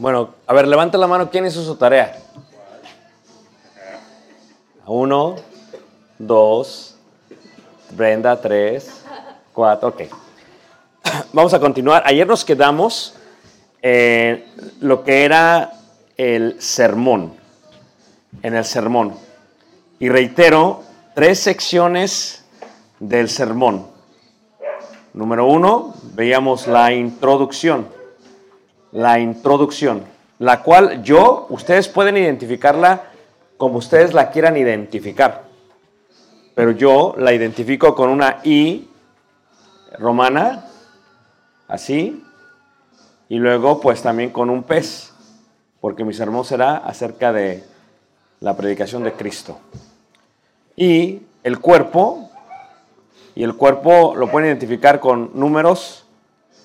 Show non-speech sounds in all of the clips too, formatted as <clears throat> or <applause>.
Bueno, a ver, levanta la mano. ¿Quién hizo su tarea? Uno, dos, Brenda, tres, cuatro. Ok. <clears throat> Vamos a continuar. Ayer nos quedamos en lo que era el sermón. En el sermón. Y reitero, tres secciones del sermón. Número uno, veíamos la introducción. La introducción, la cual yo, ustedes pueden identificarla como ustedes la quieran identificar. Pero yo la identifico con una I romana, así, y luego pues también con un pez, porque mi sermón será acerca de la predicación de Cristo. Y el cuerpo, y el cuerpo lo pueden identificar con números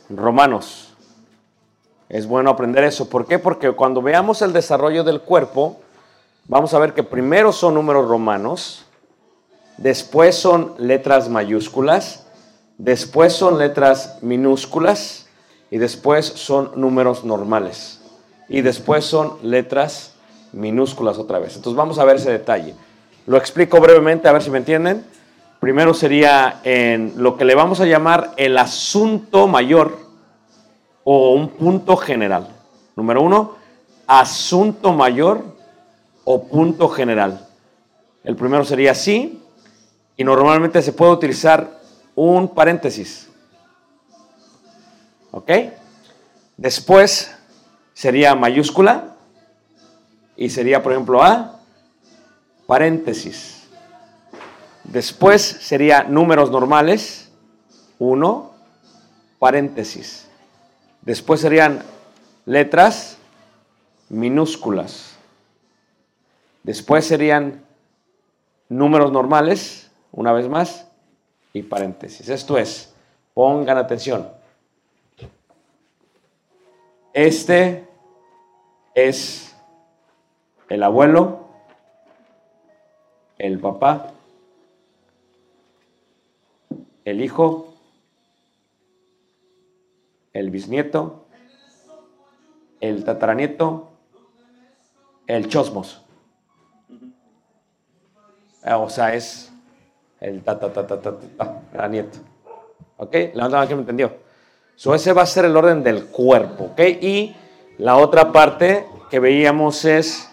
romanos. Es bueno aprender eso. ¿Por qué? Porque cuando veamos el desarrollo del cuerpo, vamos a ver que primero son números romanos, después son letras mayúsculas, después son letras minúsculas y después son números normales. Y después son letras minúsculas otra vez. Entonces vamos a ver ese detalle. Lo explico brevemente a ver si me entienden. Primero sería en lo que le vamos a llamar el asunto mayor o un punto general. Número uno, asunto mayor o punto general. El primero sería así y normalmente se puede utilizar un paréntesis. ¿Ok? Después sería mayúscula y sería, por ejemplo, A, paréntesis. Después sería números normales, 1, paréntesis. Después serían letras minúsculas. Después serían números normales, una vez más, y paréntesis. Esto es, pongan atención. Este es el abuelo, el papá, el hijo, el bisnieto, el tataranieto, el chosmos. Ah, O sea, es el tataranieto. ¿Ok? La otra que me entendió. So, ese va a ser el orden del cuerpo. ¿Ok? Y la otra parte que veíamos es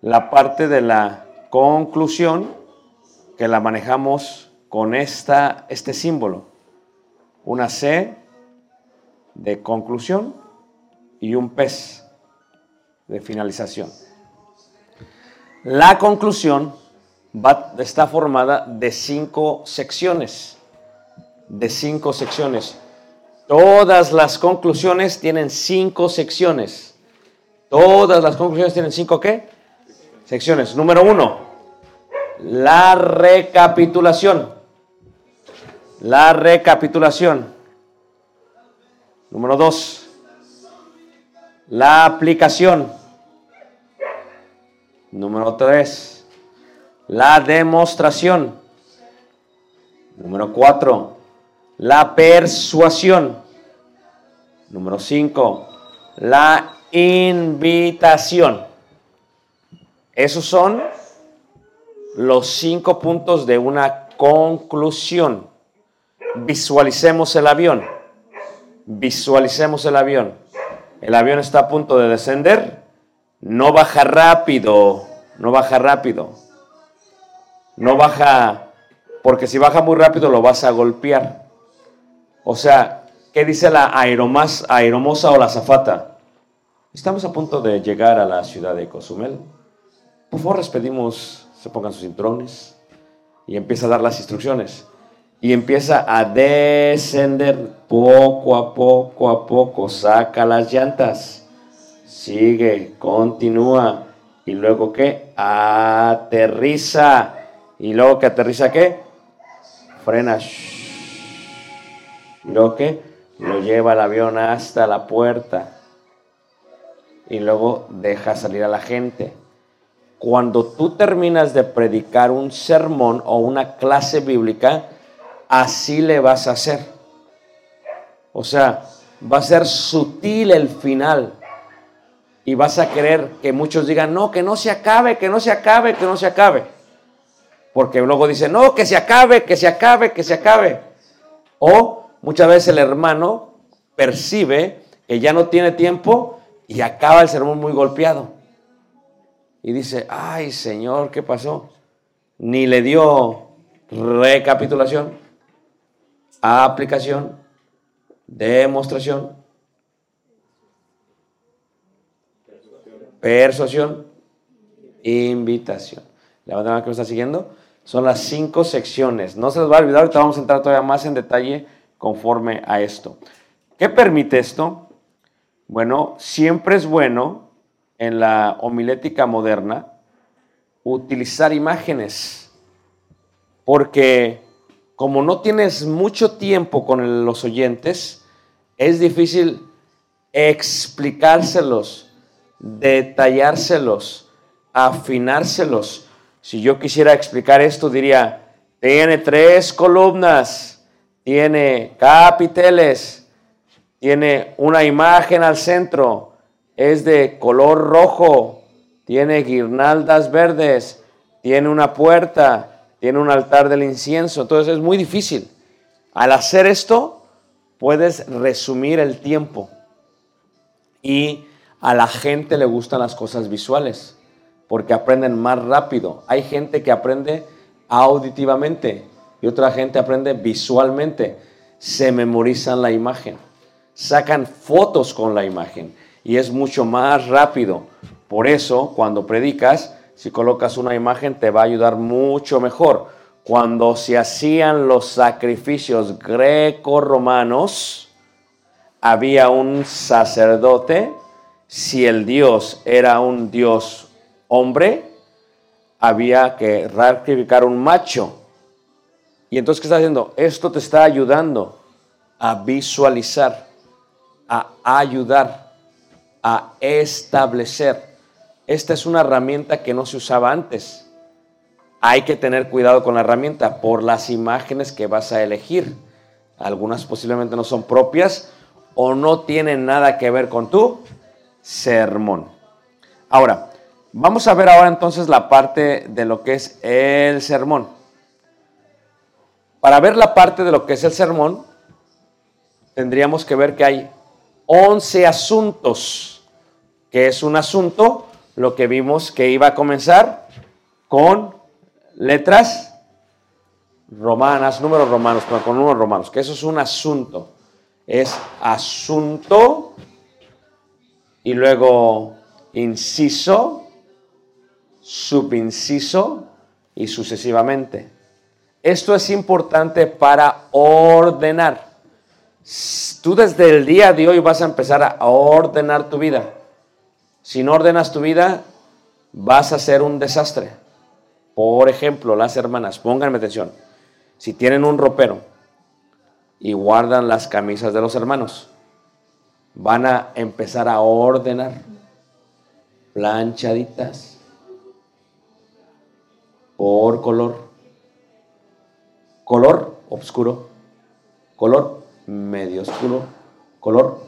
la parte de la conclusión que la manejamos con esta, este símbolo. Una C de conclusión y un pez de finalización. La conclusión está formada de cinco secciones. De cinco secciones. Todas las conclusiones tienen cinco secciones. Todas las conclusiones tienen cinco qué? Secciones. Número uno, la recapitulación. La recapitulación. Número dos, la aplicación. Número tres, la demostración. Número cuatro, la persuasión. Número cinco, la invitación. Esos son los cinco puntos de una conclusión. Visualicemos el avión. Visualicemos el avión. El avión está a punto de descender. No baja rápido. No baja rápido. No baja, porque si baja muy rápido lo vas a golpear. O sea, ¿qué dice la aeromosa o la zafata? Estamos a punto de llegar a la ciudad de Cozumel. Por favor, les pedimos se pongan sus cinturones y empieza a dar las instrucciones. Y empieza a descender poco a poco a poco. Saca las llantas. Sigue, continúa. Y luego qué? Aterriza. Y luego que aterriza qué? Frena. Y luego qué? Lo lleva el avión hasta la puerta. Y luego deja salir a la gente cuando tú terminas de predicar un sermón o una clase bíblica, así le vas a hacer. O sea, va a ser sutil el final. Y vas a querer que muchos digan, no, que no se acabe, que no se acabe, que no se acabe. Porque luego dicen, no, que se acabe, que se acabe, que se acabe. O muchas veces el hermano percibe que ya no tiene tiempo y acaba el sermón muy golpeado y dice, ay Señor, ¿qué pasó? Ni le dio recapitulación, aplicación, demostración, persuasión, invitación. ¿La bandera que me está siguiendo? Son las cinco secciones. No se les va a olvidar, ahorita vamos a entrar todavía más en detalle conforme a esto. ¿Qué permite esto? Bueno, siempre es bueno en la homilética moderna utilizar imágenes, porque como no tienes mucho tiempo con los oyentes, es difícil explicárselos, detallárselos, afinárselos. Si yo quisiera explicar esto, diría, tiene tres columnas, tiene capiteles, tiene una imagen al centro, es de color rojo, tiene guirnaldas verdes, tiene una puerta, tiene un altar del incienso. Entonces es muy difícil. Al hacer esto, puedes resumir el tiempo. Y a la gente le gustan las cosas visuales, porque aprenden más rápido. Hay gente que aprende auditivamente y otra gente aprende visualmente. Se memorizan la imagen, sacan fotos con la imagen y es mucho más rápido. Por eso, cuando predicas, si colocas una imagen, te va a ayudar mucho mejor. Cuando se hacían los sacrificios greco-romanos, había un sacerdote, si el Dios era un Dios hombre, había que sacrificar un macho. Y entonces, ¿qué está haciendo? Esto te está ayudando a visualizar, a ayudar, a establecer. Esta es una herramienta que no se usaba antes. Hay que tener cuidado con la herramienta por las imágenes que vas a elegir. Algunas posiblemente no son propias o no tienen nada que ver con tu sermón. Ahora, vamos a ver ahora entonces la parte de lo que es el sermón. Para ver la parte de lo que es el sermón, tendríamos que ver que hay 11 asuntos, que es un asunto, lo que vimos que iba a comenzar con letras romanas, números romanos, con números romanos, que eso es un asunto. Es asunto y luego inciso, subinciso y sucesivamente. Esto es importante para ordenar. Tú desde el día de hoy vas a empezar a ordenar tu vida. Si no ordenas tu vida, vas a ser un desastre. Por ejemplo, las hermanas, pónganme atención. Si tienen un ropero y guardan las camisas de los hermanos, van a empezar a ordenar planchaditas por color color oscuro, color medio oscuro, color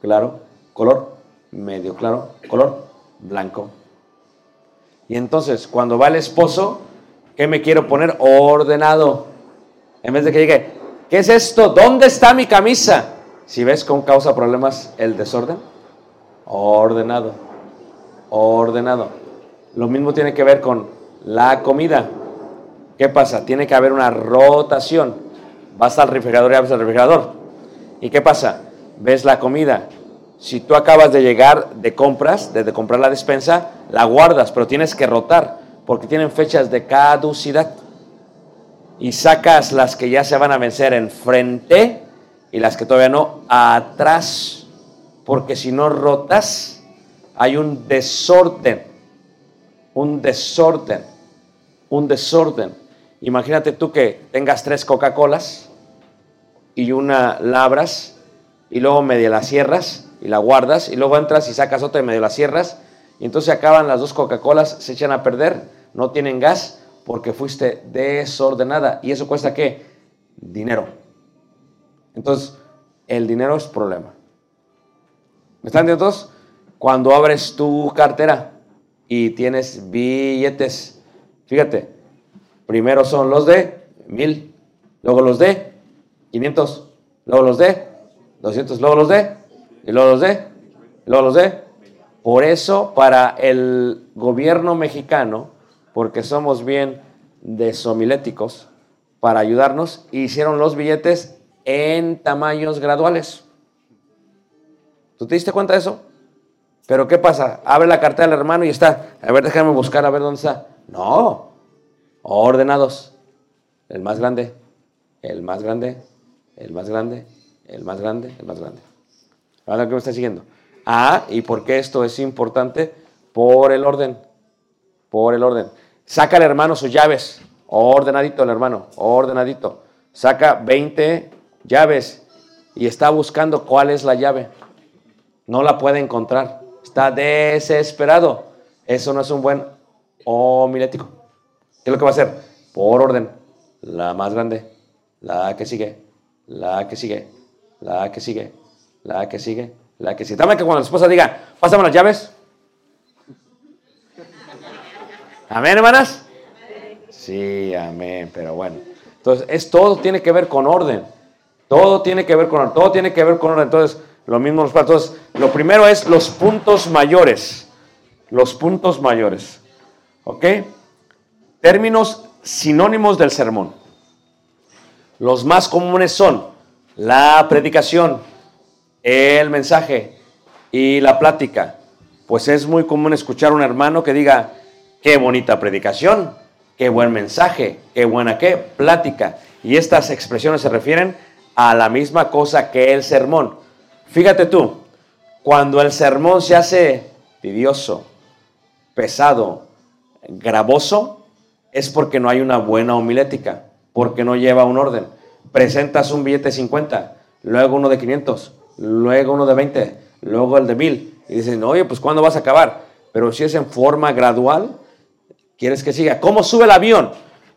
claro, color medio claro, color blanco. Y entonces, cuando va el esposo, ¿qué me quiero poner? Ordenado. En vez de que llegue, ¿qué es esto? ¿Dónde está mi camisa? Si ves cómo causa problemas el desorden, ordenado, ordenado. Lo mismo tiene que ver con la comida. ¿Qué pasa? Tiene que haber una rotación. Vas al refrigerador y abres el refrigerador. ¿Y qué pasa? Ves la comida. Si tú acabas de llegar de compras, de comprar la despensa, la guardas, pero tienes que rotar porque tienen fechas de caducidad. Y sacas las que ya se van a vencer enfrente y las que todavía no atrás. Porque si no rotas, hay un desorden. Un desorden. Un desorden. Imagínate tú que tengas tres Coca-Colas y una labras y luego medio la cierras y la guardas y luego entras y sacas otra y medio la cierras y entonces acaban las dos Coca-Colas, se echan a perder, no tienen gas porque fuiste desordenada y eso cuesta qué? Dinero. Entonces, el dinero es problema. ¿Me están entendiendo todos? Cuando abres tu cartera y tienes billetes, fíjate, Primero son los de mil, luego los de 500, luego los de 200, luego los de, y luego los de, y luego los de. Por eso, para el gobierno mexicano, porque somos bien desomiléticos, para ayudarnos, hicieron los billetes en tamaños graduales. ¿Tú te diste cuenta de eso? Pero ¿qué pasa? Abre la cartera del hermano y está. A ver, déjame buscar a ver dónde está. No, ordenados. El más grande, el más grande, el más grande, el más grande, el más grande. Ahora que me está siguiendo. Ah, ¿y por qué esto es importante? Por el orden. Por el orden. Saca el hermano sus llaves. Ordenadito el hermano, ordenadito. Saca 20 llaves y está buscando cuál es la llave. No la puede encontrar. Está desesperado. Eso no es un buen homilético. ¿Qué es lo que va a hacer? Por orden. La más grande, la que sigue, la que sigue, la que sigue, la que sigue, la que sigue. Dame que cuando la esposa diga, pásame las llaves. Amén, hermanas. Sí, amén, pero bueno. Entonces, es, todo tiene que ver con orden. Todo tiene que ver con orden. Todo tiene que ver con orden. Entonces, lo mismo los Entonces, lo primero es los puntos mayores. Los puntos mayores. ¿Ok? Términos sinónimos del sermón. Los más comunes son la predicación, el mensaje y la plática. Pues es muy común escuchar a un hermano que diga, qué bonita predicación, qué buen mensaje, qué buena qué plática. Y estas expresiones se refieren a la misma cosa que el sermón. Fíjate tú, cuando el sermón se hace tedioso, pesado, gravoso, es porque no hay una buena homilética, porque no lleva un orden. Presentas un billete de 50, luego uno de 500, luego uno de 20, luego el de 1000. Y dicen, oye, pues ¿cuándo vas a acabar? Pero si es en forma gradual, quieres que siga. ¿Cómo sube el avión?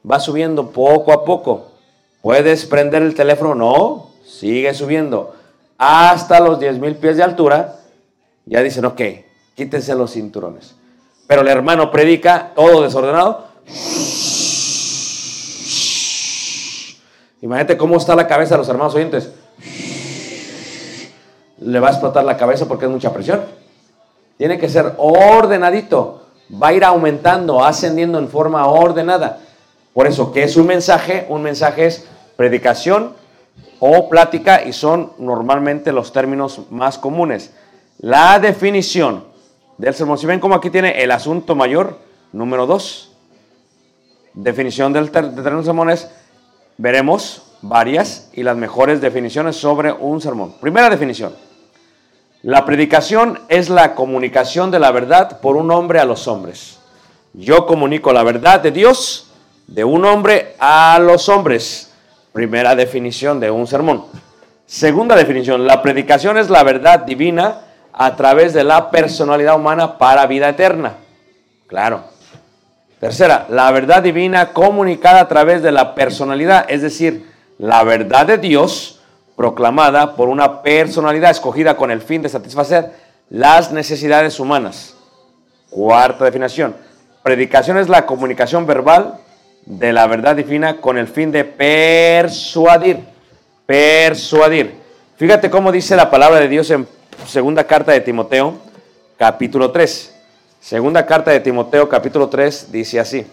Va subiendo poco a poco. ¿Puedes prender el teléfono? No, sigue subiendo. Hasta los 10.000 pies de altura, ya dicen, ok, quítense los cinturones. Pero el hermano predica todo desordenado. Imagínate cómo está la cabeza de los hermanos oyentes. Le va a explotar la cabeza porque es mucha presión. Tiene que ser ordenadito. Va a ir aumentando, ascendiendo en forma ordenada. Por eso, ¿qué es un mensaje? Un mensaje es predicación o plática y son normalmente los términos más comunes. La definición del sermón. Si ven como aquí tiene el asunto mayor, número dos. Definición del término sermón es, veremos varias y las mejores definiciones sobre un sermón. Primera definición. La predicación es la comunicación de la verdad por un hombre a los hombres. Yo comunico la verdad de Dios de un hombre a los hombres. Primera definición de un sermón. Segunda definición, la predicación es la verdad divina a través de la personalidad humana para vida eterna. Claro. Tercera, la verdad divina comunicada a través de la personalidad, es decir, la verdad de Dios proclamada por una personalidad escogida con el fin de satisfacer las necesidades humanas. Cuarta definición, predicación es la comunicación verbal de la verdad divina con el fin de persuadir. Persuadir. Fíjate cómo dice la palabra de Dios en segunda carta de Timoteo, capítulo 3. Segunda carta de Timoteo, capítulo 3, dice así.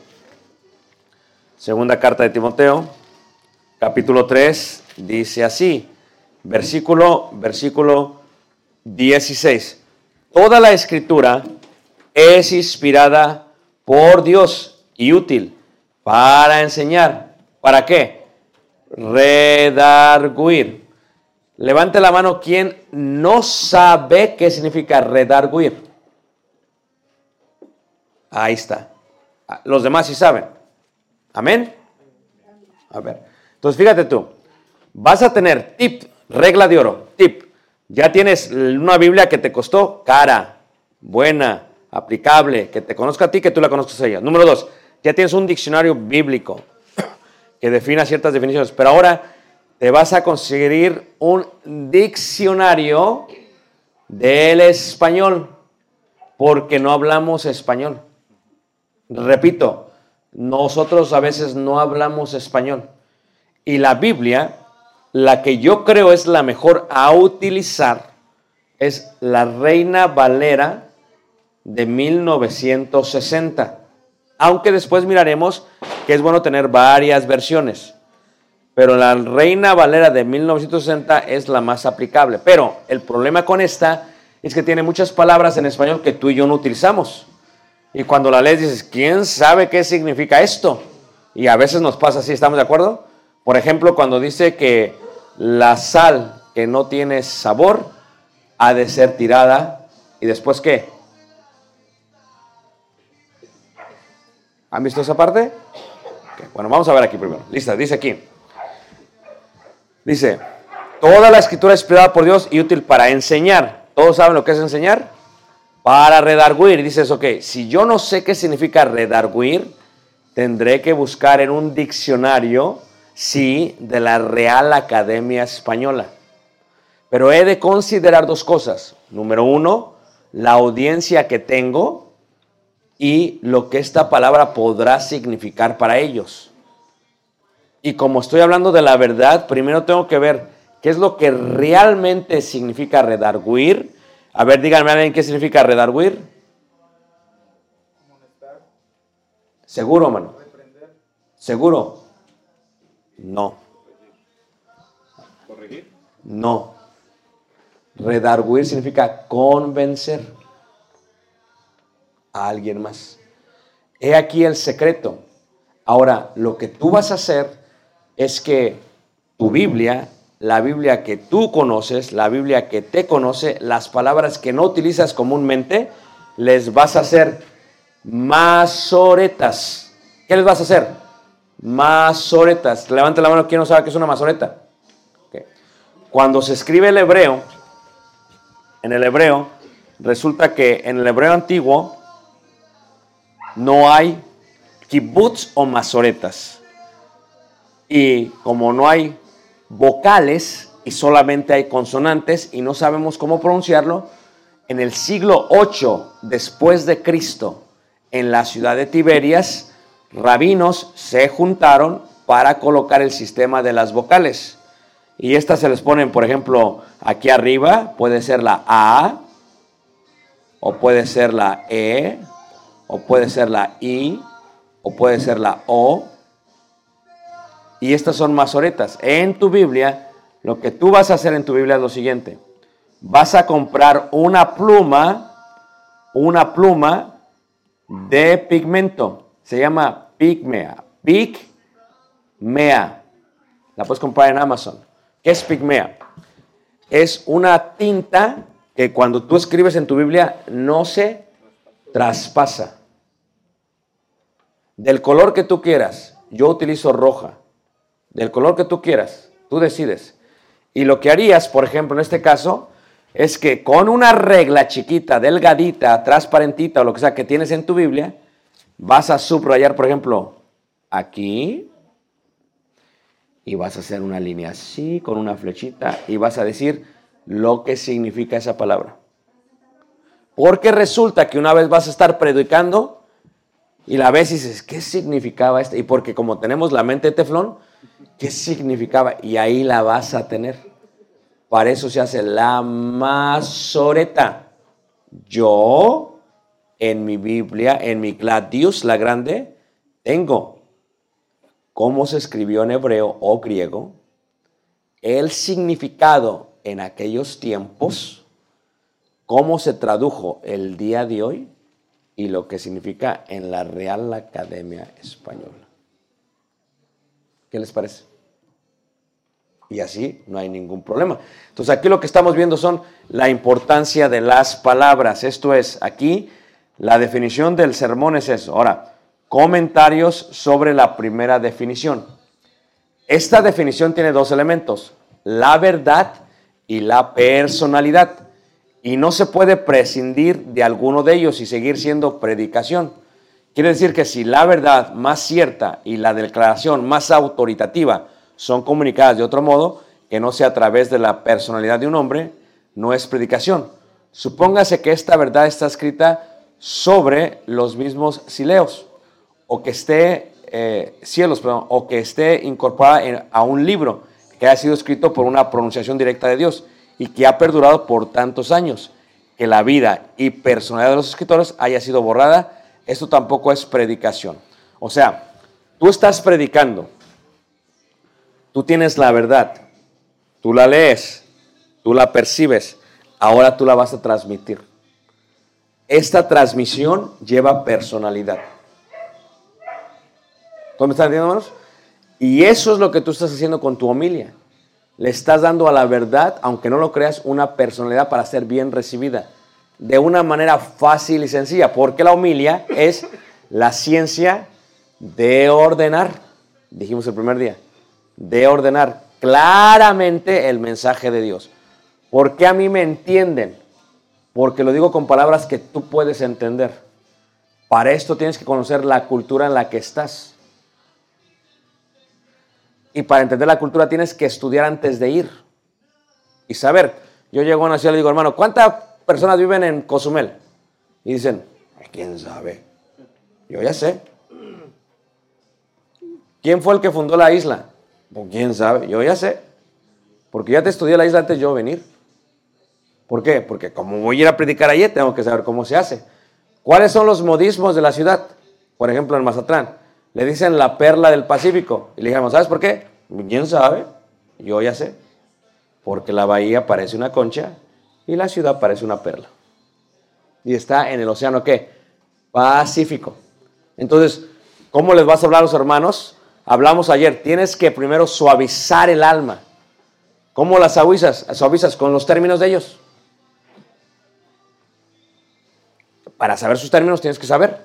Segunda carta de Timoteo, capítulo 3, dice así. Versículo, versículo 16. Toda la escritura es inspirada por Dios y útil para enseñar. ¿Para qué? Redarguir. Levante la mano quien no sabe qué significa redarguir. Ahí está. Los demás sí saben. Amén. A ver. Entonces fíjate tú. Vas a tener tip, regla de oro, tip. Ya tienes una Biblia que te costó cara, buena, aplicable, que te conozca a ti, que tú la conozcas a ella. Número dos, ya tienes un diccionario bíblico que defina ciertas definiciones, pero ahora te vas a conseguir un diccionario del español, porque no hablamos español. Repito, nosotros a veces no hablamos español. Y la Biblia, la que yo creo es la mejor a utilizar, es la Reina Valera de 1960 aunque después miraremos que es bueno tener varias versiones. Pero la Reina Valera de 1960 es la más aplicable. Pero el problema con esta es que tiene muchas palabras en español que tú y yo no utilizamos. Y cuando la lees dices, ¿quién sabe qué significa esto? Y a veces nos pasa así, ¿estamos de acuerdo? Por ejemplo, cuando dice que la sal que no tiene sabor ha de ser tirada. ¿Y después qué? ¿Han visto esa parte? Okay. Bueno, vamos a ver aquí primero. Lista, dice aquí. Dice, toda la escritura es inspirada por Dios y útil para enseñar. ¿Todos saben lo que es enseñar? Para redarguir. Dices, ok, si yo no sé qué significa redarguir, tendré que buscar en un diccionario, sí, de la Real Academia Española. Pero he de considerar dos cosas. Número uno, la audiencia que tengo y lo que esta palabra podrá significar para ellos. Y como estoy hablando de la verdad, primero tengo que ver qué es lo que realmente significa redarguir. A ver, díganme a qué significa redarguir. ¿Seguro, mano? ¿Seguro? No. ¿Corregir? No. Redarguir significa convencer a alguien más. He aquí el secreto. Ahora, lo que tú vas a hacer es que tu Biblia la Biblia que tú conoces, la Biblia que te conoce, las palabras que no utilizas comúnmente, les vas a hacer masoretas. ¿Qué les vas a hacer? Masoretas. Levante la mano, ¿quién no sabe qué es una masoreta? Cuando se escribe el hebreo, en el hebreo, resulta que en el hebreo antiguo no hay kibbutz o masoretas. Y como no hay vocales y solamente hay consonantes y no sabemos cómo pronunciarlo, en el siglo 8 después de Cristo, en la ciudad de Tiberias, rabinos se juntaron para colocar el sistema de las vocales. Y estas se les ponen, por ejemplo, aquí arriba, puede ser la A, o puede ser la E, o puede ser la I, o puede ser la O, y estas son masoretas. En tu Biblia, lo que tú vas a hacer en tu Biblia es lo siguiente. Vas a comprar una pluma, una pluma de pigmento. Se llama pigmea. Pigmea. La puedes comprar en Amazon. ¿Qué es pigmea? Es una tinta que cuando tú escribes en tu Biblia no se traspasa. Del color que tú quieras. Yo utilizo roja del color que tú quieras, tú decides. Y lo que harías, por ejemplo, en este caso, es que con una regla chiquita, delgadita, transparentita o lo que sea que tienes en tu Biblia, vas a subrayar, por ejemplo, aquí, y vas a hacer una línea así, con una flechita, y vas a decir lo que significa esa palabra. Porque resulta que una vez vas a estar predicando y la ves y dices, ¿qué significaba esto? Y porque como tenemos la mente de teflón, ¿Qué significaba? Y ahí la vas a tener. Para eso se hace la masoreta. Yo, en mi Biblia, en mi Gladius, la grande, tengo cómo se escribió en hebreo o griego, el significado en aquellos tiempos, cómo se tradujo el día de hoy y lo que significa en la Real Academia Española. ¿Qué les parece? Y así no hay ningún problema. Entonces aquí lo que estamos viendo son la importancia de las palabras. Esto es, aquí la definición del sermón es eso. Ahora, comentarios sobre la primera definición. Esta definición tiene dos elementos, la verdad y la personalidad. Y no se puede prescindir de alguno de ellos y seguir siendo predicación. Quiere decir que si la verdad más cierta y la declaración más autoritativa son comunicadas de otro modo, que no sea a través de la personalidad de un hombre, no es predicación. Supóngase que esta verdad está escrita sobre los mismos sileos, o que esté, eh, cielos, o que esté incorporada a un libro que haya sido escrito por una pronunciación directa de Dios y que ha perdurado por tantos años, que la vida y personalidad de los escritores haya sido borrada esto tampoco es predicación. O sea, tú estás predicando, tú tienes la verdad, tú la lees, tú la percibes, ahora tú la vas a transmitir. Esta transmisión lleva personalidad. ¿Cómo me están entendiendo, hermanos? Y eso es lo que tú estás haciendo con tu homilia. Le estás dando a la verdad, aunque no lo creas, una personalidad para ser bien recibida de una manera fácil y sencilla, porque la homilia es la ciencia de ordenar, dijimos el primer día, de ordenar claramente el mensaje de Dios. ¿Por qué a mí me entienden? Porque lo digo con palabras que tú puedes entender. Para esto tienes que conocer la cultura en la que estás. Y para entender la cultura tienes que estudiar antes de ir. Y saber, yo llego a una ciudad y digo, hermano, ¿cuánta personas viven en Cozumel y dicen, ¿quién sabe? Yo ya sé. ¿Quién fue el que fundó la isla? Pues quién sabe, yo ya sé. Porque ya te estudié la isla antes de yo venir. ¿Por qué? Porque como voy a ir a predicar allí, tengo que saber cómo se hace. ¿Cuáles son los modismos de la ciudad? Por ejemplo, en Mazatlán. Le dicen la perla del Pacífico. Y le dijimos, ¿sabes por qué? ¿Quién sabe? Yo ya sé. Porque la bahía parece una concha y la ciudad parece una perla. Y está en el océano qué? Pacífico. Entonces, ¿cómo les vas a hablar a los hermanos? Hablamos ayer, tienes que primero suavizar el alma. ¿Cómo las suavizas? Suavizas con los términos de ellos. Para saber sus términos tienes que saber.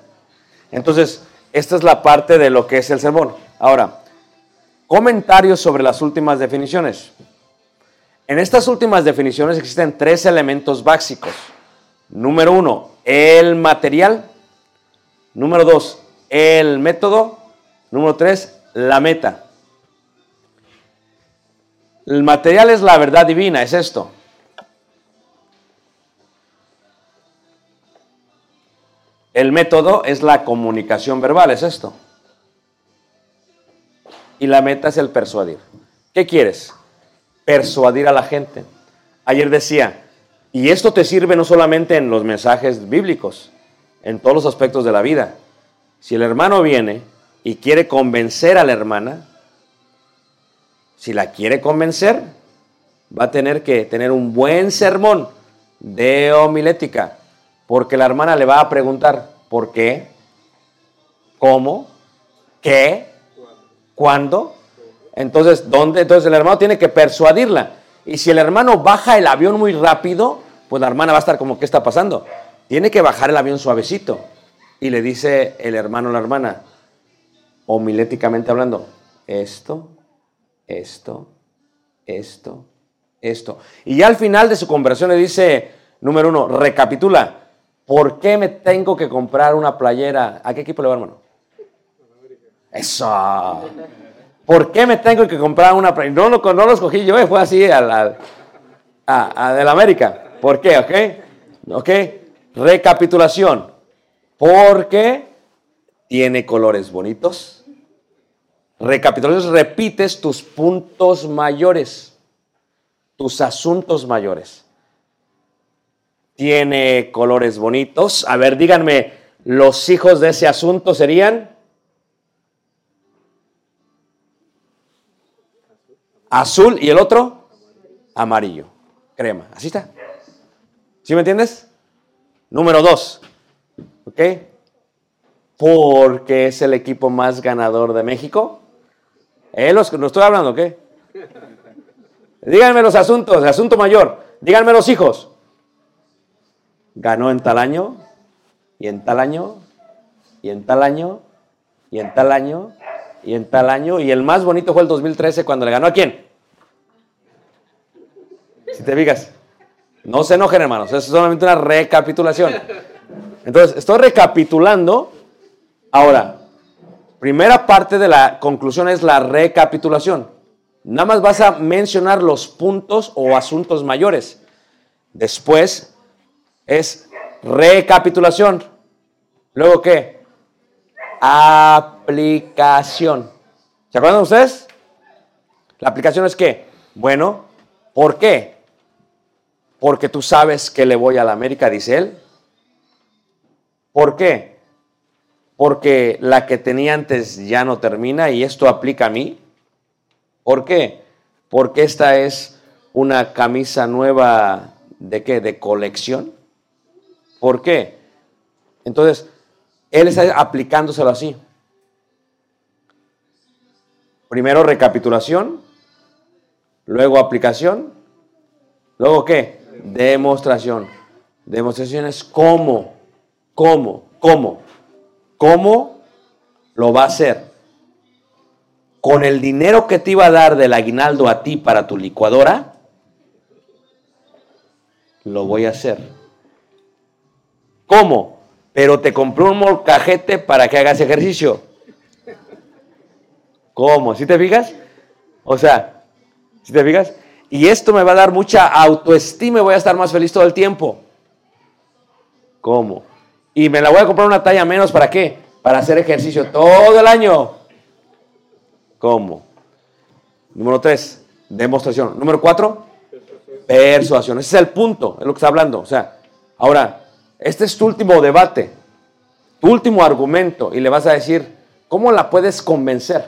Entonces, esta es la parte de lo que es el sermón. Ahora, comentarios sobre las últimas definiciones. En estas últimas definiciones existen tres elementos básicos. Número uno, el material. Número dos, el método. Número tres, la meta. El material es la verdad divina, es esto. El método es la comunicación verbal, es esto. Y la meta es el persuadir. ¿Qué quieres? Persuadir a la gente. Ayer decía, y esto te sirve no solamente en los mensajes bíblicos, en todos los aspectos de la vida. Si el hermano viene y quiere convencer a la hermana, si la quiere convencer, va a tener que tener un buen sermón de homilética, porque la hermana le va a preguntar, ¿por qué? ¿Cómo? ¿Qué? ¿Cuándo? Entonces, ¿dónde? Entonces el hermano tiene que persuadirla. Y si el hermano baja el avión muy rápido, pues la hermana va a estar como, ¿qué está pasando? Tiene que bajar el avión suavecito. Y le dice el hermano a la hermana, homiléticamente hablando, esto, esto, esto, esto. Y ya al final de su conversación le dice, número uno, recapitula, ¿por qué me tengo que comprar una playera? ¿A qué equipo le va, hermano? Eso. ¿Por qué me tengo que comprar una playera? No, lo- no lo escogí yo, eh, fue así al, al- del América. ¿Por qué? ¿Ok? ¿Ok? Recapitulación. Porque tiene colores bonitos. Recapitulación, repites tus puntos mayores, tus asuntos mayores. Tiene colores bonitos. A ver, díganme, los hijos de ese asunto serían azul y el otro amarillo, crema. Así está. ¿Sí me entiendes? Número dos. ¿Ok? Porque es el equipo más ganador de México. Eh, los, no estoy hablando, ¿ok? Díganme los asuntos, el asunto mayor. Díganme los hijos. Ganó en tal año, y en tal año, y en tal año, y en tal año, y en tal año. Y el más bonito fue el 2013 cuando le ganó a quién. Si te fijas. No se enojen, hermanos. Eso es solamente una recapitulación. Entonces, estoy recapitulando. Ahora, primera parte de la conclusión es la recapitulación. Nada más vas a mencionar los puntos o asuntos mayores. Después es recapitulación. Luego, ¿qué? Aplicación. ¿Se acuerdan ustedes? La aplicación es qué? Bueno, ¿por qué? Porque tú sabes que le voy a la América, dice él. ¿Por qué? Porque la que tenía antes ya no termina y esto aplica a mí. ¿Por qué? Porque esta es una camisa nueva de qué? De colección. ¿Por qué? Entonces, él está aplicándoselo así. Primero recapitulación, luego aplicación, luego qué? Demostración. Demostración es cómo, cómo, cómo, cómo lo va a hacer. Con el dinero que te iba a dar del aguinaldo a ti para tu licuadora, lo voy a hacer. ¿Cómo? Pero te compré un molcajete para que hagas ejercicio. ¿Cómo? ¿Sí te fijas? O sea, ¿sí te fijas? Y esto me va a dar mucha autoestima y voy a estar más feliz todo el tiempo. ¿Cómo? Y me la voy a comprar una talla menos para qué? Para hacer ejercicio todo el año. ¿Cómo? Número tres, demostración. Número cuatro, persuasión. Ese es el punto, es lo que está hablando. O sea, ahora, este es tu último debate, tu último argumento, y le vas a decir, ¿cómo la puedes convencer?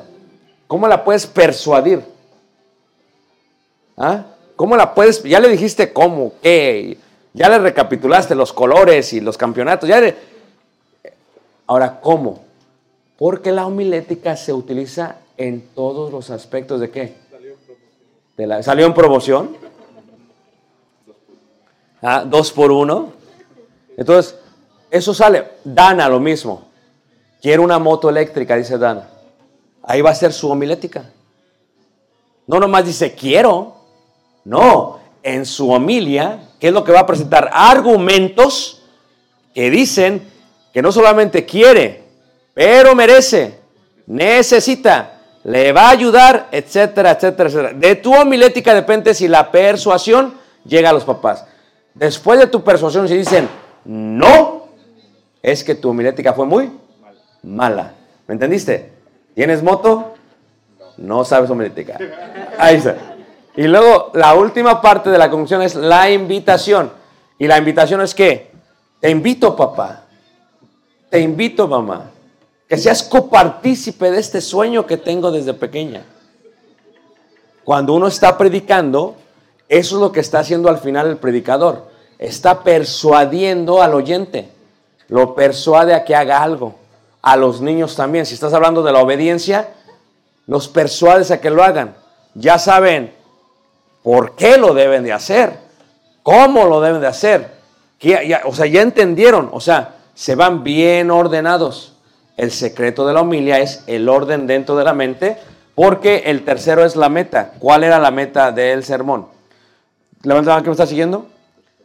¿Cómo la puedes persuadir? ¿Ah? ¿Cómo la puedes? Ya le dijiste cómo, qué, ya le recapitulaste los colores y los campeonatos. Ya Ahora, ¿cómo? Porque la homilética se utiliza en todos los aspectos de qué? de la- salió en promoción. Ah, dos por uno. Entonces, eso sale. Dana, lo mismo. Quiero una moto eléctrica, dice Dana. Ahí va a ser su homilética. No nomás dice quiero. No, en su homilia, ¿qué es lo que va a presentar? Argumentos que dicen que no solamente quiere, pero merece, necesita, le va a ayudar, etcétera, etcétera, etcétera. De tu homilética depende si la persuasión llega a los papás. Después de tu persuasión, si dicen no, es que tu homilética fue muy mala. ¿Me entendiste? ¿Tienes moto? No sabes homilética. Ahí está. Y luego la última parte de la conclusión es la invitación. Y la invitación es que te invito, papá. Te invito, mamá. Que seas copartícipe de este sueño que tengo desde pequeña. Cuando uno está predicando, eso es lo que está haciendo al final el predicador. Está persuadiendo al oyente. Lo persuade a que haga algo. A los niños también. Si estás hablando de la obediencia, los persuades a que lo hagan. Ya saben por qué lo deben de hacer, cómo lo deben de hacer. O sea, ya entendieron, o sea, se van bien ordenados. El secreto de la homilia es el orden dentro de la mente, porque el tercero es la meta. ¿Cuál era la meta del sermón? La mano que me está siguiendo.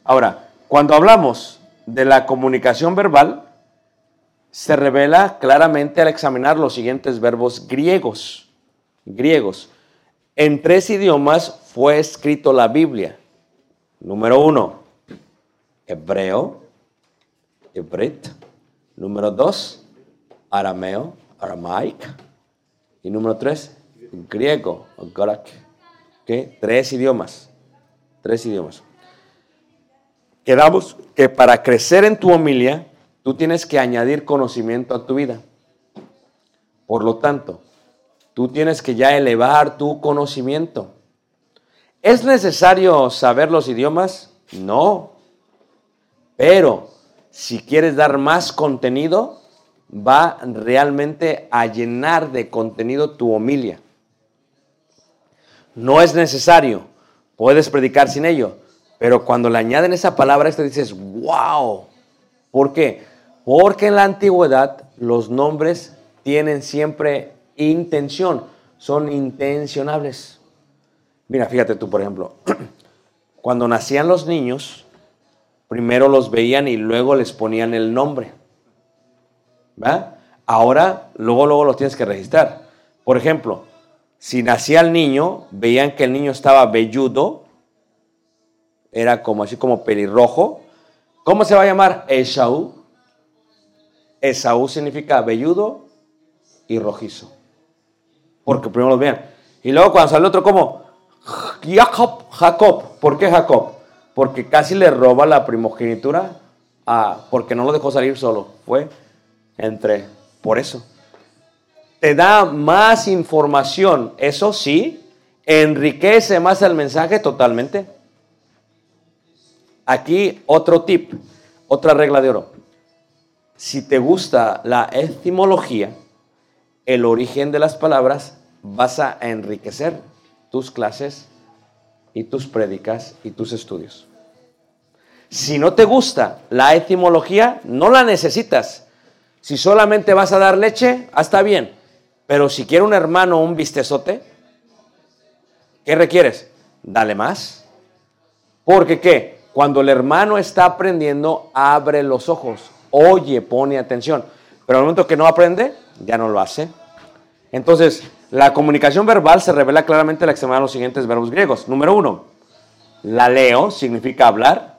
Ahora, cuando hablamos de la comunicación verbal, se revela claramente al examinar los siguientes verbos griegos. Griegos. En tres idiomas fue escrito la Biblia. Número uno, hebreo, hebrit. Número dos, arameo, aramaic. Y número tres, griego, o gorak. ¿Ok? Tres idiomas. Tres idiomas. Quedamos que para crecer en tu homilia, tú tienes que añadir conocimiento a tu vida. Por lo tanto, tú tienes que ya elevar tu conocimiento. ¿Es necesario saber los idiomas? No. Pero si quieres dar más contenido, va realmente a llenar de contenido tu homilia. No es necesario, puedes predicar sin ello, pero cuando le añaden esa palabra, dices, wow. ¿Por qué? Porque en la antigüedad los nombres tienen siempre intención, son intencionables. Mira, fíjate tú, por ejemplo, <clears throat> cuando nacían los niños, primero los veían y luego les ponían el nombre. ¿Va? Ahora, luego, luego los tienes que registrar. Por ejemplo, si nacía el niño, veían que el niño estaba velludo, era como así como pelirrojo. ¿Cómo se va a llamar? Esaú. Esaú significa velludo y rojizo. Porque primero los veían. Y luego cuando sale otro como Jacob, Jacob. ¿Por qué Jacob? Porque casi le roba la primogenitura a, porque no lo dejó salir solo. Fue entre, por eso. Te da más información, eso sí, enriquece más el mensaje totalmente. Aquí otro tip, otra regla de oro. Si te gusta la etimología, el origen de las palabras, vas a enriquecer tus clases y tus prédicas y tus estudios. Si no te gusta la etimología, no la necesitas. Si solamente vas a dar leche, está bien. Pero si quiere un hermano un bistezote, ¿qué requieres? Dale más. Porque qué? Cuando el hermano está aprendiendo, abre los ojos, oye, pone atención. Pero al momento que no aprende, ya no lo hace. Entonces, la comunicación verbal se revela claramente al examinar los siguientes verbos griegos. Número uno, la leo significa hablar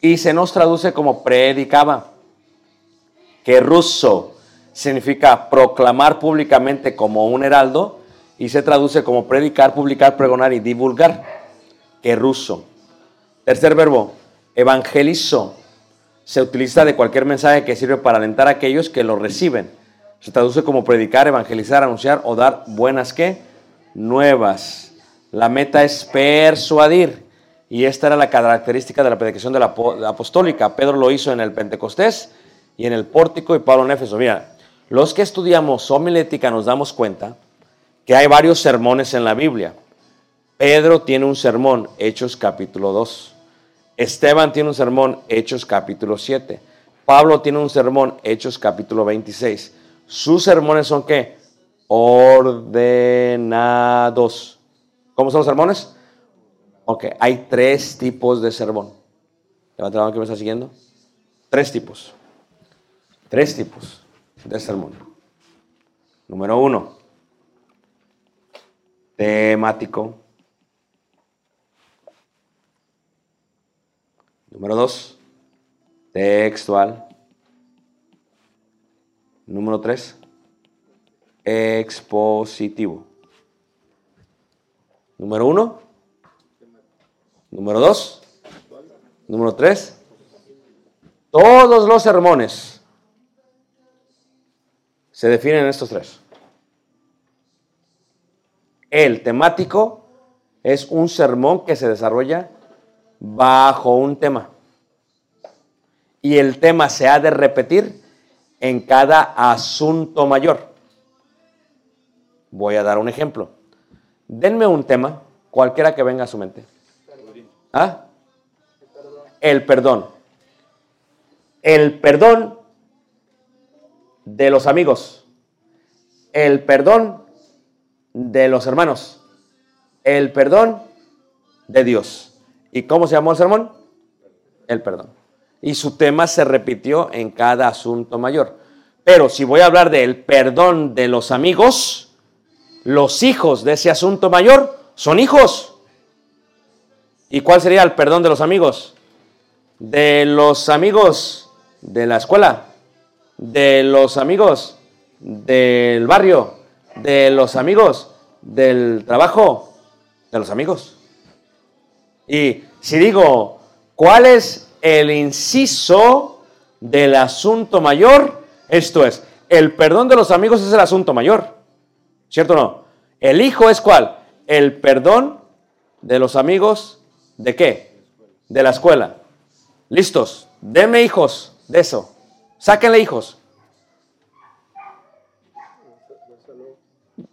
y se nos traduce como predicaba. Que ruso significa proclamar públicamente como un heraldo y se traduce como predicar, publicar, pregonar y divulgar. Que ruso. Tercer verbo, evangelizo. Se utiliza de cualquier mensaje que sirve para alentar a aquellos que lo reciben. Se traduce como predicar, evangelizar, anunciar o dar buenas qué? Nuevas. La meta es persuadir. Y esta era la característica de la predicación de la apo- apostólica. Pedro lo hizo en el Pentecostés y en el pórtico y Pablo en Éfeso. Mira, los que estudiamos homilética nos damos cuenta que hay varios sermones en la Biblia. Pedro tiene un sermón, Hechos capítulo 2. Esteban tiene un sermón, Hechos capítulo 7. Pablo tiene un sermón, Hechos capítulo 26. Sus sermones son qué? Ordenados. ¿Cómo son los sermones? Ok, hay tres tipos de sermón. Levanta la mano que me está siguiendo. Tres tipos. Tres tipos de sermón. Número uno, temático. Número dos, textual. Número tres, expositivo. Número uno. Número dos. Número tres. Todos los sermones se definen en estos tres. El temático es un sermón que se desarrolla bajo un tema. Y el tema se ha de repetir en cada asunto mayor. Voy a dar un ejemplo. Denme un tema, cualquiera que venga a su mente. ¿Ah? El perdón. El perdón de los amigos. El perdón de los hermanos. El perdón de Dios. ¿Y cómo se llamó el sermón? El perdón. Y su tema se repitió en cada asunto mayor. Pero si voy a hablar del perdón de los amigos, los hijos de ese asunto mayor son hijos. ¿Y cuál sería el perdón de los amigos? De los amigos de la escuela, de los amigos del barrio, de los amigos del trabajo, de los amigos. Y si digo, ¿cuál es el inciso del asunto mayor? Esto es, el perdón de los amigos es el asunto mayor. ¿Cierto o no? El hijo es cuál? El perdón de los amigos de qué? De la escuela. Listos. Denme hijos de eso. Sáquenle hijos.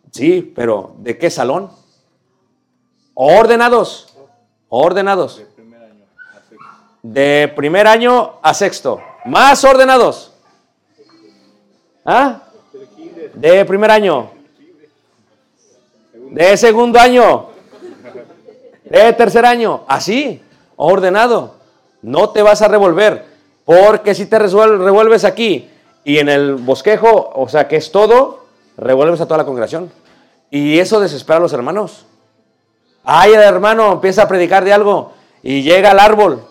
Sí, pero ¿de qué salón? Ordenados. Ordenados. De primer año a sexto. Más ordenados. ¿Ah? De primer año. De segundo año. De tercer año. Así. Ordenado. No te vas a revolver. Porque si te revuelves aquí y en el bosquejo, o sea que es todo, revuelves a toda la congregación. Y eso desespera a los hermanos. Ay, hermano empieza a predicar de algo y llega al árbol.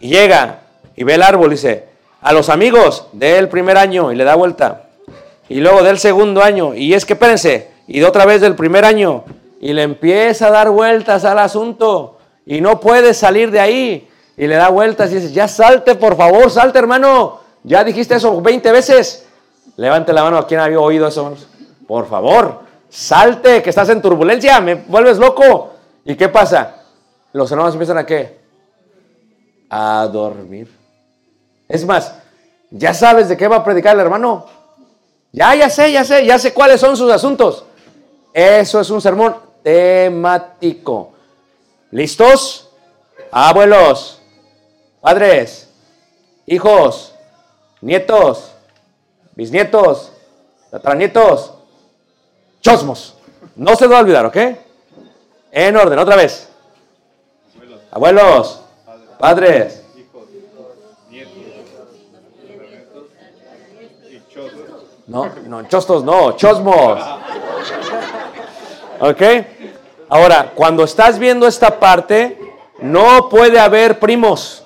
Y llega y ve el árbol y dice, a los amigos del primer año y le da vuelta. Y luego del segundo año. Y es que espérense. Y de otra vez del primer año. Y le empieza a dar vueltas al asunto. Y no puede salir de ahí. Y le da vueltas y dice, ya salte, por favor, salte, hermano. Ya dijiste eso 20 veces. Levante la mano a quien había oído eso. Por favor, salte, que estás en turbulencia, me vuelves loco. ¿Y qué pasa? Los hermanos empiezan a qué? A dormir. Es más, ya sabes de qué va a predicar el hermano. Ya, ya sé, ya sé, ya sé cuáles son sus asuntos. Eso es un sermón temático. ¿Listos? Abuelos, padres, hijos, nietos, bisnietos, tataranietos, chosmos. No se va a olvidar, ¿ok? En orden, otra vez. Abuelos, padres, No, no, chostos no, chosmos. ¿Ok? Ahora, cuando estás viendo esta parte, no puede haber primos.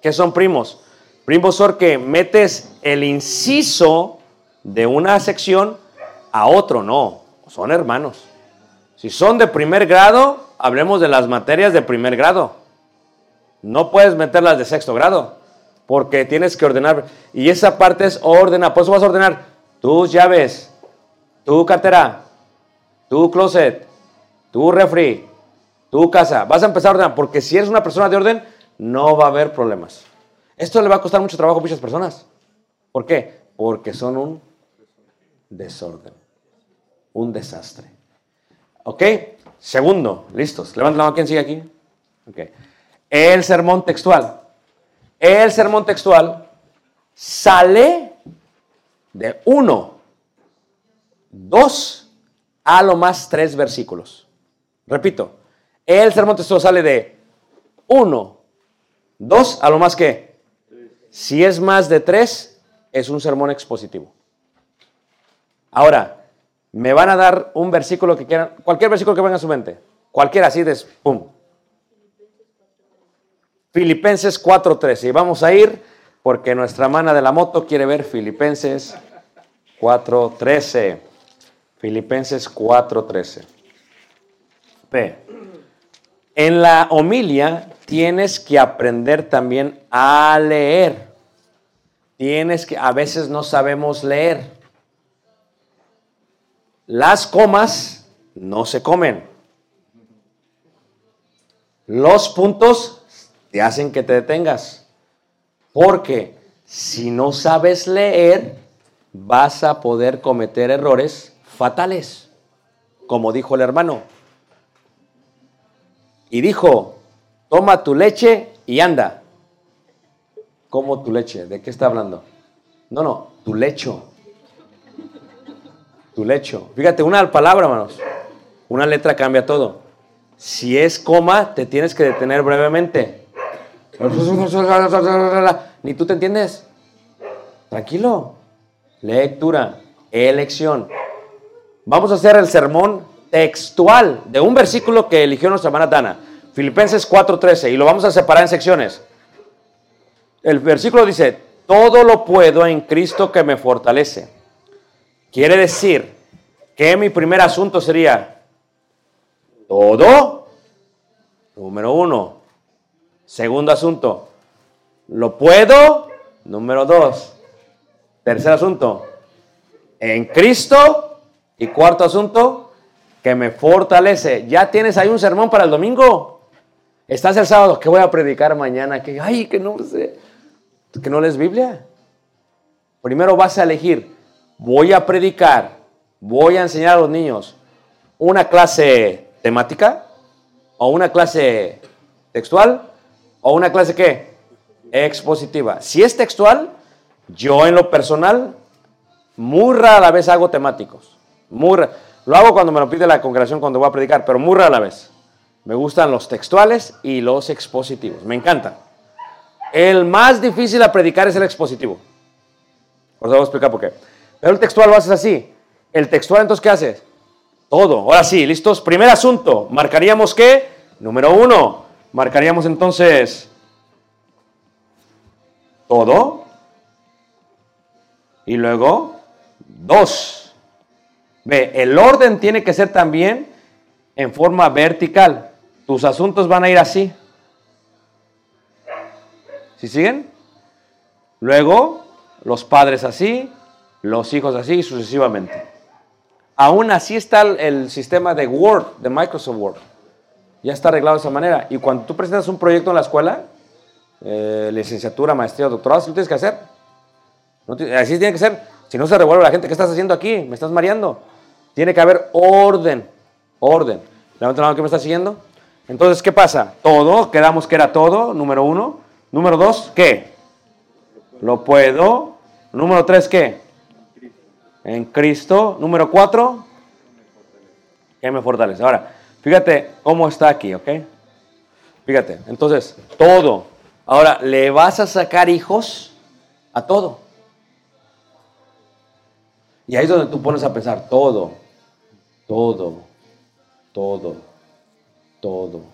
¿Qué son primos? Primos son que metes el inciso de una sección a otro, no, son hermanos. Si son de primer grado, hablemos de las materias de primer grado. No puedes meterlas de sexto grado porque tienes que ordenar. Y esa parte es ordenar. Por eso vas a ordenar tus llaves, tu cartera, tu closet, tu refri, tu casa. Vas a empezar a ordenar, porque si eres una persona de orden, no va a haber problemas. Esto le va a costar mucho trabajo a muchas personas. ¿Por qué? Porque son un desorden, un desastre. ¿Ok? Segundo, listos. Levanta la mano, ¿quién sigue aquí? Ok. El sermón textual. El sermón textual sale de uno, dos, a lo más tres versículos. Repito, el sermón textual sale de uno, dos, a lo más que. Si es más de tres, es un sermón expositivo. Ahora, me van a dar un versículo que quieran, cualquier versículo que venga a su mente, cualquiera así de pum. Filipenses 4:13. Y vamos a ir porque nuestra mana de la moto quiere ver Filipenses 4:13. Filipenses 4:13. Ve. En la homilia tienes que aprender también a leer. Tienes que, a veces no sabemos leer. Las comas no se comen. Los puntos te hacen que te detengas. Porque si no sabes leer, vas a poder cometer errores fatales. Como dijo el hermano. Y dijo, toma tu leche y anda. ¿Cómo tu leche? ¿De qué está hablando? No, no, tu lecho. Tu lecho. Fíjate, una palabra, hermanos. Una letra cambia todo. Si es coma, te tienes que detener brevemente. Ni tú te entiendes. Tranquilo. Lectura, elección. Vamos a hacer el sermón textual de un versículo que eligió nuestra hermana Dana. Filipenses 4:13. Y lo vamos a separar en secciones. El versículo dice, todo lo puedo en Cristo que me fortalece. Quiere decir que mi primer asunto sería todo, número uno. Segundo asunto, lo puedo, número dos. Tercer asunto, en Cristo. Y cuarto asunto, que me fortalece. Ya tienes ahí un sermón para el domingo. Estás el sábado, ¿qué voy a predicar mañana? Que, ay, que no sé, que no lees Biblia. Primero vas a elegir, voy a predicar, voy a enseñar a los niños una clase temática o una clase textual o una clase qué? Expositiva. Si es textual, yo en lo personal muy rara vez hago temáticos. Muy lo hago cuando me lo pide la congregación cuando voy a predicar, pero muy rara vez. Me gustan los textuales y los expositivos. Me encantan. El más difícil a predicar es el expositivo. Os voy a explicar por qué. Pero el textual lo haces así. El textual, entonces, ¿qué haces? Todo. Ahora sí, ¿listos? Primer asunto. ¿Marcaríamos qué? Número uno. Marcaríamos entonces todo. Y luego dos. Ve, el orden tiene que ser también en forma vertical. Tus asuntos van a ir así. ¿Sí siguen? Luego, los padres así, los hijos así, sucesivamente. Aún así está el, sistema de Word, de Microsoft Word. Ya está arreglado de esa manera. Y cuando tú presentas un proyecto en la escuela, eh, licenciatura, maestría, doctorado, ¿sí lo tienes que hacer? No ti- así tiene que ser. Si no se revuelve la gente, ¿qué estás haciendo aquí? Me estás mareando. Tiene que haber orden. Orden. Levanta la mano que me está siguiendo. Entonces, ¿qué pasa? Todo, quedamos que era todo, número uno. Número dos, ¿qué? Lo puedo. Número tres, ¿qué? En Cristo. Número cuatro, que me fortalece. Ahora, fíjate cómo está aquí, ¿ok? Fíjate, entonces, todo. Ahora, le vas a sacar hijos a todo. Y ahí es donde tú pones a pensar, todo, todo, todo, todo.